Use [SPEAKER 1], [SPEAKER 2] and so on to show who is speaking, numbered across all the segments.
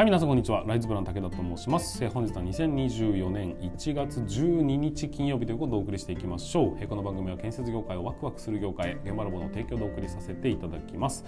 [SPEAKER 1] はい皆さんこんにちは。ライズブラン武田と申します。本日は2024年1月12日金曜日ということでお送りしていきましょう。えこの番組は建設業界をワクワクする業界現場ロボの提供でお送りさせていただきます。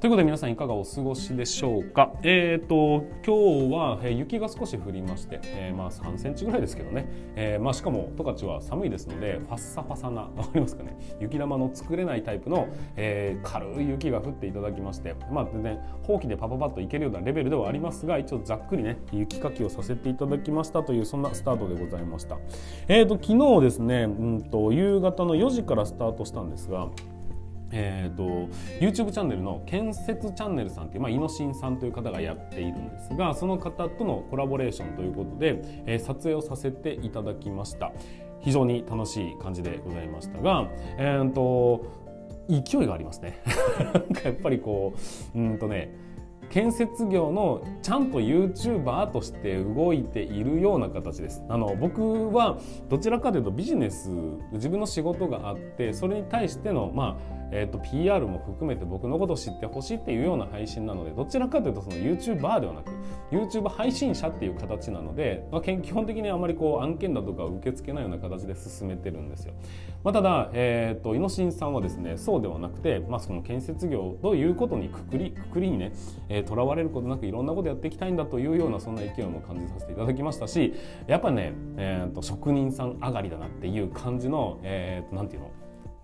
[SPEAKER 1] ということで皆さんいかがお過ごしでしょうか？えっ、ー、と今日は、え雪が少し降りまして、えー、まあ3センチぐらいですけどね、えー、まあしかも十勝は寒いですのでファッサファサな わかりますかね？雪玉の作れないタイプの、えー、軽い雪が降っていただきましてまあ全然ほうきでパパパッといけるようなレベルではありますが一応ざっくりね雪かきをさせていただきましたというそんなスタートでございました。えっ、ー、と昨日ですねうんと夕方の4時からスタートしたんですがえーと、YouTube チャンネルの建設チャンネルさんっていう、まあ、イノシンさんという方がやっているんですがその方とのコラボレーションということで、えー、撮影をさせていただきました。非常に楽しい感じでございましたが、えーと、勢いがありますね。なんかやっぱりこううんとね建設業のちゃんと YouTuber として動いているような形です。あの僕はどちらかというとビジネス自分の仕事があってそれに対してのまあえーと、PR も含めて僕のことを知ってほしいっていうような配信なのでどちらかというとその YouTuber ではなく YouTube 配信者っていう形なので、まあ、基本的にあまりこう案件だとか受け付けないような形で進めてるんですよ。まあ、ただ、えーと、イノシンさんはですねそうではなくて、まあ、その建設業ということにくくりくくりにねとら、えー、われることなくいろんなことやっていきたいんだというようなそんな勢いも感じさせていただきましたしやっぱね、えーと、職人さん上がりだなっていう感じの、えー、となんていうの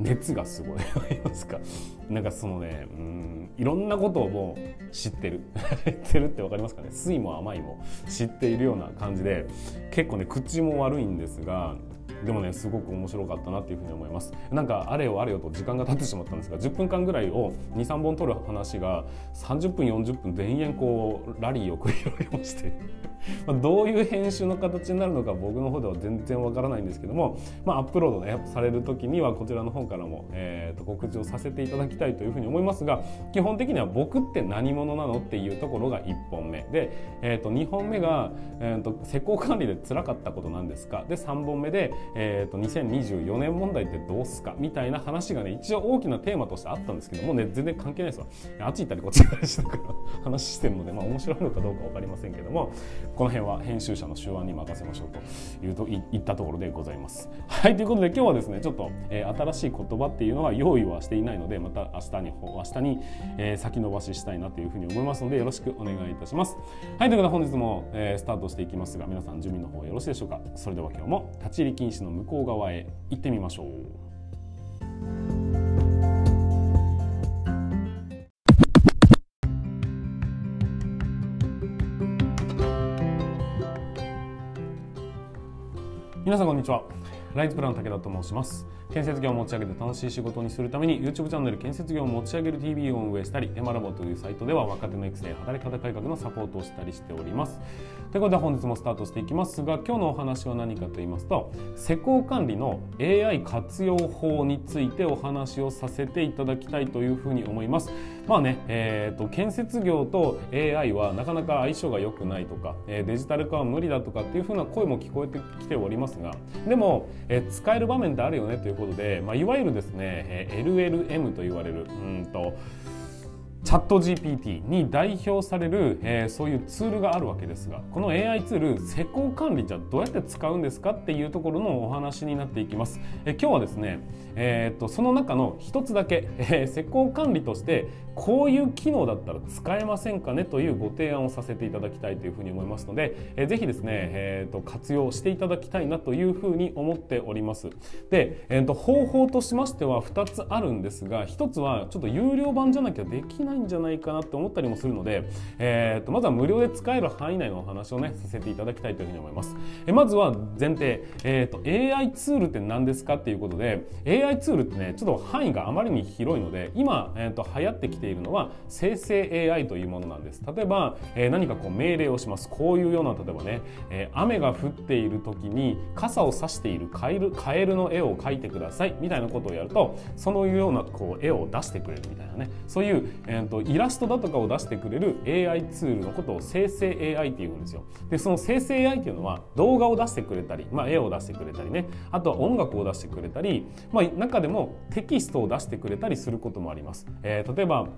[SPEAKER 1] 熱がすごいありますか？なんかそのねうんいろんなことをもう知ってる。知ってるって分かりますかね？酸いも甘いも知っているような感じで結構ね口も悪いんですがでもねすごく面白かったなっていうふうに思います。なんかあれよあれよと時間が経ってしまったんですが10分間ぐらいを23本撮る話が30分40分で延こうラリーを繰り広げまして まどういう編集の形になるのか僕の方では全然わからないんですけども、まあ、アップロード、ね、される時にはこちらの方からも、えー、と告知をさせていただきたいというふうに思いますが基本的には僕って何者なのっていうところが1本目。で、えー、と2本目が、えー、と施工管理で辛かったことなんですか。で3本目で、えー、と2024年問題ってどうすか？みたいな話がね一応大きなテーマとしてあったんですけどもね全然関係ないですわあっち行ったりこっち行ったりしながら話してるので、まあ、面白いのかどうか分かりませんけどもこの辺は編集者の手腕に任せましょうというといったところでございます。はいということで今日はですねちょっと、えー、新しい言葉っていうのは用意はしていないのでまた明日に明日に、えー、先延ばししたいなというふうに思いますのでよろしくお願いいたします。はいということで本日も、えー、スタートしていきますが皆さん準備の方よろしいでしょうか？それでは今日も立ち入り禁止の向こう側へ行ってみましょう。皆さんこんにちはライズプラン武田と申します建設業を持ち上げて楽しい仕事にするために YouTube チャンネル建設業を持ち上げる TV を運営したりエマラボというサイトでは若手の育成働き方改革のサポートをしたりしております。ということで本日もスタートしていきますが今日のお話は何かと言いますと施工管理の AI 活用法についてお話をさせていただきたいというふうに思います。まあね、えーと、建設業と AI はなかなか相性が良くないとか、デジタル化は無理だとかっていうふうな声も聞こえてきておりますがでも、え使える場面ってあるよねということで、まあ、いわゆるですね、え LLM と言われるうんとチャット GPT に代表される、えー、そういうツールがあるわけですがこの AI ツール施工管理じゃどうやって使うんですかっていうところのお話になっていきます。え今日はですね、えー、っとその中の一つだけ、えー、施工管理としてこういう機能だったら使えませんかねというご提案をさせていただきたいというふうに思いますので、えー、ぜひですね、えー、と活用していただきたいなというふうに思っております。で、えー、と方法としましては2つあるんですが1つはちょっと有料版じゃなきゃできないないんじゃないかなって思ったりもするので、えー、とまずは無料で使える範囲内のお話をねさせていただきたいというふうに思います。えまずは前提、えーと、AI ツールって何ですかっていうことで AI ツールってねちょっと範囲があまりに広いので今、えーと、流行ってきているのは生成 AI というものなんです。例えば、えー、何かこう命令をしますこういうような例えばね、えー、雨が降っている時に傘を差しているカエルカエルの絵を描いてくださいみたいなことをやるとそのようなこう絵を出してくれるみたいなねそういう、えーと、イラストだとかを出してくれる AI ツールのことを生成 AI っていうんですよ。でその生成 AI っていうのは動画を出してくれたり、まあ、絵を出してくれたりねあとは音楽を出してくれたり、まあ、中でもテキストを出してくれたりすることもあります。えー、例えば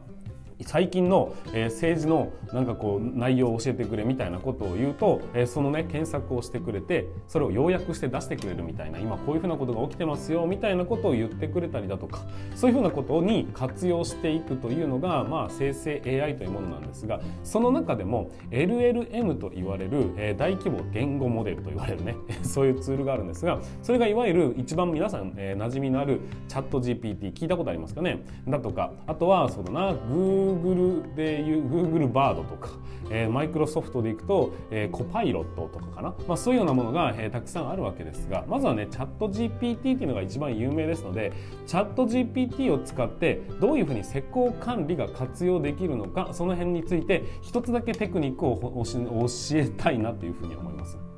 [SPEAKER 1] 最近の、え、政治のなんかこう内容を教えてくれみたいなことを言うと、え、そのね検索をしてくれてそれを要約して出してくれるみたいな今こういうふうなことが起きてますよみたいなことを言ってくれたりだとかそういうふうなことに活用していくというのが、まあ、生成 AI というものなんですがその中でも LLM と言われる、え、大規模言語モデルと言われるね そういうツールがあるんですがそれがいわゆる一番皆さん、え、馴染みのあるチャット GPT 聞いたことありますかね？だとかあとはそうだな Google Google でいう Google バードとか、えー、マイクロソフトでいくと、えー、コパイロットとかかな、まあ、そういうようなものが、えー、たくさんあるわけですがまずはねチャット GPT っていうのが一番有名ですのでチャット GPT を使ってどういうふうに施工管理が活用できるのかその辺について一つだけテクニックを教えたいなというふうに思います。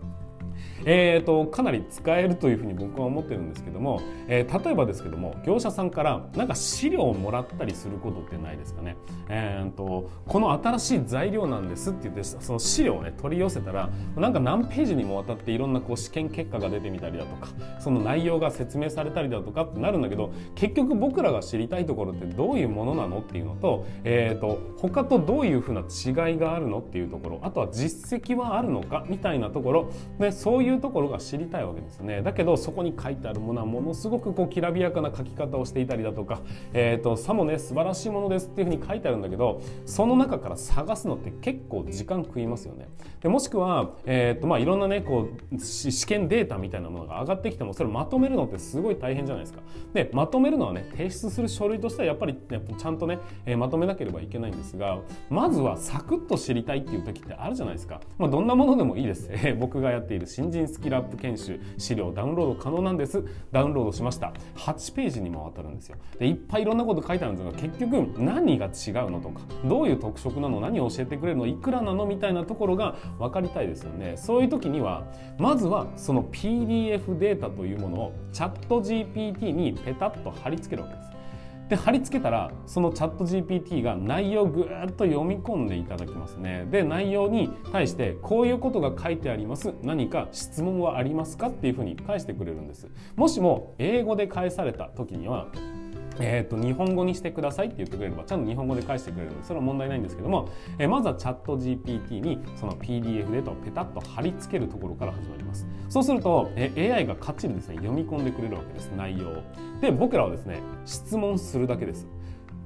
[SPEAKER 1] えーと、かなり使えるというふうに僕は思ってるんですけども、えー、例えばですけども業者さんからなんか資料をもらったりすることってないですかね、えーと、この新しい材料なんですって言ってその資料をね取り寄せたらなんか何ページにもわたっていろんなこう試験結果が出てみたりだとかその内容が説明されたりだとかってなるんだけど結局僕らが知りたいところってどういうものなのっていうのと,、えーと、と他とどういうふうな違いがあるのっていうところあとは実績はあるのかみたいなところでそういううところが知りたいわけですね。だけどそこに書いてあるものはものすごくこうきらびやかな書き方をしていたりだとか、えーと、さもね素晴らしいものですっていうふうに書いてあるんだけどその中から探すのって結構時間食いますよね。でもしくは、えーとまあ、いろんなねこう試験データみたいなものが上がってきてもそれまとめるのってすごい大変じゃないですか。でまとめるのはね提出する書類としてはやっぱり、ね、ちゃんとね、え、まとめなければいけないんですがまずはサクッと知りたいっていう時ってあるじゃないですか、まあ、どんなものでもいいです、え、僕がやっている新人スキルアップ研修資料ダウンロード可能なんです。ダウンロードしました。8ページにもわたるんですよ。でいっぱいいろんなこと書いてあるんですが結局何が違うのとかどういう特色なの何を教えてくれるのいくらなのみたいなところが分かりたいですよね。そういう時にはまずはその PDF データというものをチャット GPT にペタッと貼り付けるわけです。で貼り付けたらそのチャット GPT が内容をぐーっと読み込んでいただきますね。で内容に対してこういうことが書いてあります。何か質問はありますか？っていうふうに返してくれるんです。もしも英語で返された時にはえーと、日本語にしてくださいって言ってくれればちゃんと日本語で返してくれる。のでそれは問題ないんですけども、えー、まずはチャット GPT にその PDF でとペタッと貼り付けるところから始まります。そうすると、えー、AI がかっちりですね読み込んでくれるわけです内容を。で僕らはですね質問するだけです。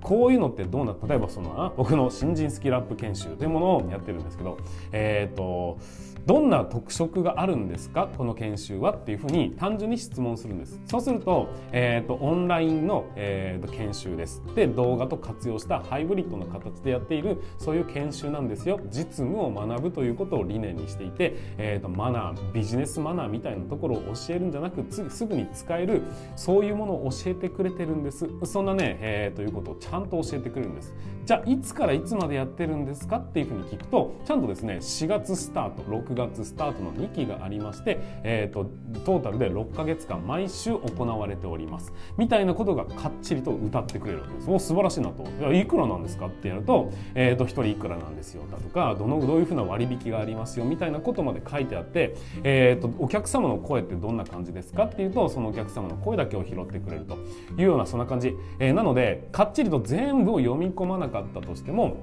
[SPEAKER 1] こういうのってどうな例えばその僕の新人スキルアップ研修というものをやってるんですけどえ、ー、とどんな特色があるんですか？この研修はっていうふうに単純に質問するんです。そうすると,、えーと、オンラインの、えーと、研修です。で動画と活用したハイブリッドな形でやっているそういう研修なんですよ。実務を学ぶということを理念にしていて、えーと、マナービジネスマナーみたいなところを教えるんじゃなくすぐに使えるそういうものを教えてくれてるんです。そんなね、えー、ということをちゃんと教えてくれるんです。じゃあいつからいつまでやってるんですかっていうふうに聞くとちゃんとですね4月スタート6月スタートの2期がありまして、えーと、トータルで6ヶ月間毎週行われております。みたいなことがかっちりと歌ってくれるわけです。お素晴らしいなと。いやいくらなんですかってやると,、えーと、1人いくらなんですよ。だとかどのどういうふうな割引がありますよ。みたいなことまで書いてあって、えーと、お客様の声ってどんな感じですかっていうとそのお客様の声だけを拾ってくれるというようなそんな感じ、えー、なのでかっちりと全部を読み込まなかったとしても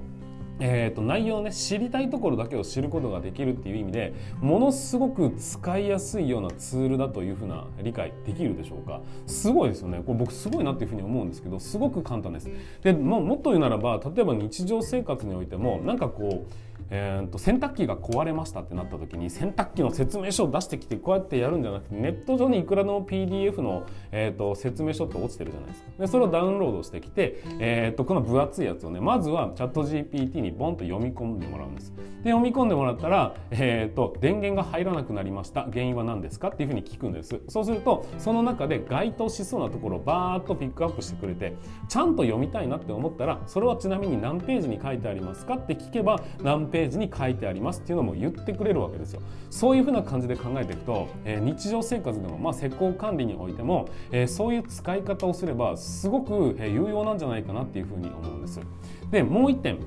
[SPEAKER 1] えーと、内容をね知りたいところだけを知ることができるっていう意味でものすごく使いやすいようなツールだというふうな理解できるでしょうか。すごいですよね。これ僕すごいなっていうふうに思うんですけどすごく簡単です。でももっと言うならば例えば日常生活においてもなんかこうえーと、洗濯機が壊れましたってなった時に洗濯機の説明書を出してきてこうやってやるんじゃなくてネット上にいくらでも PDF の、えーと、説明書って落ちてるじゃないですか。でそれをダウンロードしてきて、えーと、この分厚いやつをねまずはチャット GPT にボンと読み込んでもらうんです。で読み込んでもらったら、えー、と電源が入らなくなりました。原因は何ですかっていうふうに聞くんです。そうするとその中で該当しそうなところをバーッとピックアップしてくれてちゃんと読みたいなって思ったらそれはちなみに何ページに書いてありますかって聞けば何ページページに書いてありますっていうのも言ってくれるわけですよ。そういうふうな感じで考えていくと、えー、日常生活でも、まあ、施工管理においても、えー、そういう使い方をすればすごく有用なんじゃないかなっていうふうに思うんです。でもう一点。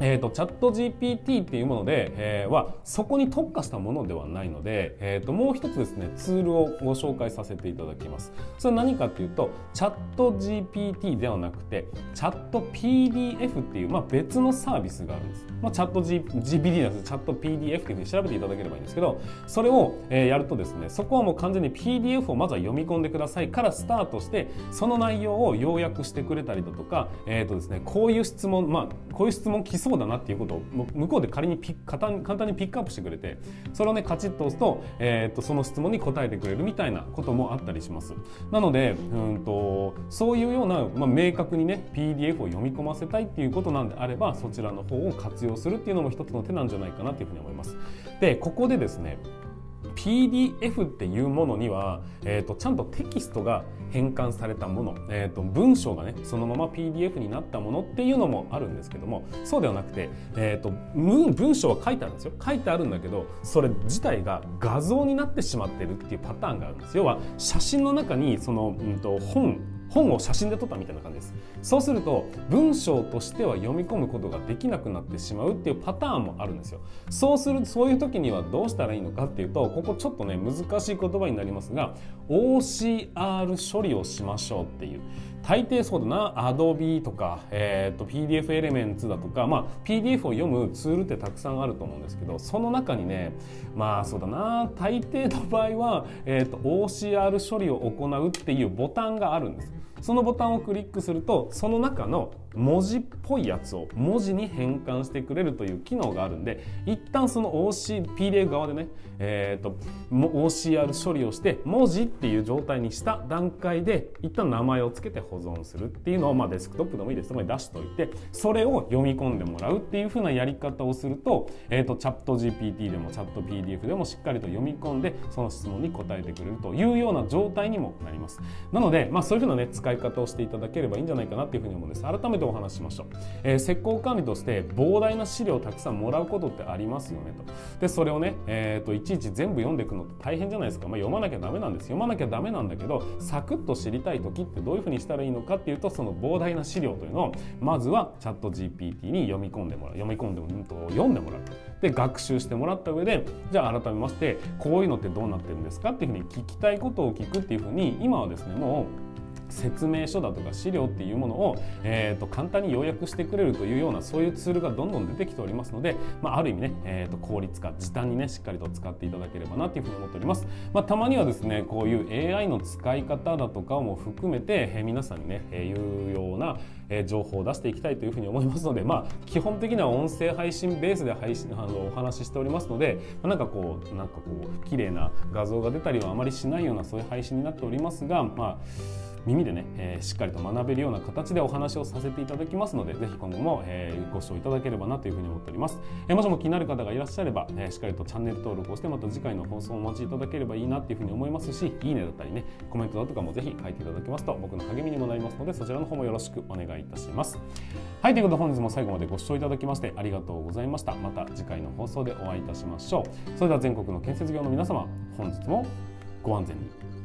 [SPEAKER 1] えーと、チャット GPT っていうもので、えー、はそこに特化したものではないので、えーと、もう一つですねツールをご紹介させていただきます。それは何かっていうとチャット GPT ではなくてチャット PDF っていう、まあ、別のサービスがあるんです、まあ、チャット、GPT なんです。チャット PDF っていうふうに調べていただければいいんですけどそれを、えー、やるとですねそこはもう完全に PDF をまずは読み込んでくださいからスタートしてその内容を要約してくれたりだとか、えーとですね、こういう質問、まあ、こういう質問来そうだなっていうことを向こうで仮にピ簡単簡単にピックアップしてくれてそれをねカチッと押すと,、えーと、その質問に答えてくれるみたいなこともあったりします。なのでうんとそういうような、まあ、明確にね PDF を読み込ませたいっていうことなんであればそちらの方を活用するっていうのも一つの手なんじゃないかなというふうに思います。でここでですね PDF っていうものには、えーと、ちゃんとテキストが変換されたもの、えーと、文章がねそのまま PDF になったものっていうのもあるんですけどもそうではなくて、えーと、文章は書いてあるんですよ。書いてあるんだけどそれ自体が画像になってしまってるっていうパターンがあるんです。要は写真の中にその、うん、と本本を写真で撮ったみたいな感じです。そうすると文章としては読み込むことができなくなってしまうっていうパターンもあるんですよ。そうするそういう時にはどうしたらいいのかっていうとここちょっとね難しい言葉になりますが OCR 処理をしましょうっていう。大抵そうだな Adobe とか、えーと、PDF エレメンツだとか、まあ、PDF を読むツールってたくさんあると思うんですけどその中にねまあそうだな大抵の場合は、えーと OCR 処理を行うっていうボタンがあるんです。そのボタンをクリックするとその中の文字っぽいやつを文字に変換してくれるという機能があるんで一旦その OC PDF 側でね、えーと、OCR 処理をして文字っていう状態にした段階で一旦名前を付けて保存するっていうのを、まあ、デスクトップでもいいですそこに出しておいてそれを読み込んでもらうっていうふうなやり方をすると,、えーと、チャット GPT でもチャット PDF でもしっかりと読み込んでその質問に答えてくれるというような状態にもなります。なので、まあ、そういうふうなね使い方をしていただければいいんじゃないかなっていうふうに思うんです。改めてお話ししましょう、えー、施工管理として膨大な資料をたくさんもらうことってありますよねと。でそれをね、えーと、いちいち全部読んでいくのって大変じゃないですか、まあ、読まなきゃダメなんです。読まなきゃダメなんだけどサクッと知りたい時ってどういうふうにしたらいいのかっていうとその膨大な資料というのをまずはチャット GPT に読み込んでもらう。読み込んでも、うん、と読んでもらう。で学習してもらった上でじゃあ改めましてこういうのってどうなってるんですかっていうふうに聞きたいことを聞くっていうふうに今はですねもう説明書だとか資料っていうものを、えーと、簡単に要約してくれるというようなそういうツールがどんどん出てきておりますので、まあ、ある意味ね、えーと、効率化時短にねしっかりと使っていただければなというふうに思っております、まあ、たまにはですねこういう AI の使い方だとかも含めて、えー、皆さんにね、えー、いうような情報を出していきたいというふうに思いますので、まあ、基本的には音声配信ベースで配信あのお話ししておりますので、まあ、なんかこうなんかこう綺麗な画像が出たりはあまりしないようなそういう配信になっておりますが、まあ耳でね、えー、しっかりと学べるような形でお話をさせていただきますのでぜひ今後も、えー、ご視聴いただければなというふうに思っております、えー、もしも気になる方がいらっしゃれば、えー、しっかりとチャンネル登録をしてまた次回の放送をお待ちいただければいいなっていうふうに思いますしいいねだったりねコメントだとかもぜひ書いていただけますと僕の励みにもなりますのでそちらの方もよろしくお願いいたします。はいということで本日も最後までご視聴いただきましてありがとうございました。また次回の放送でお会いいたしましょう。それでは全国の建設業の皆様本日もご安全に。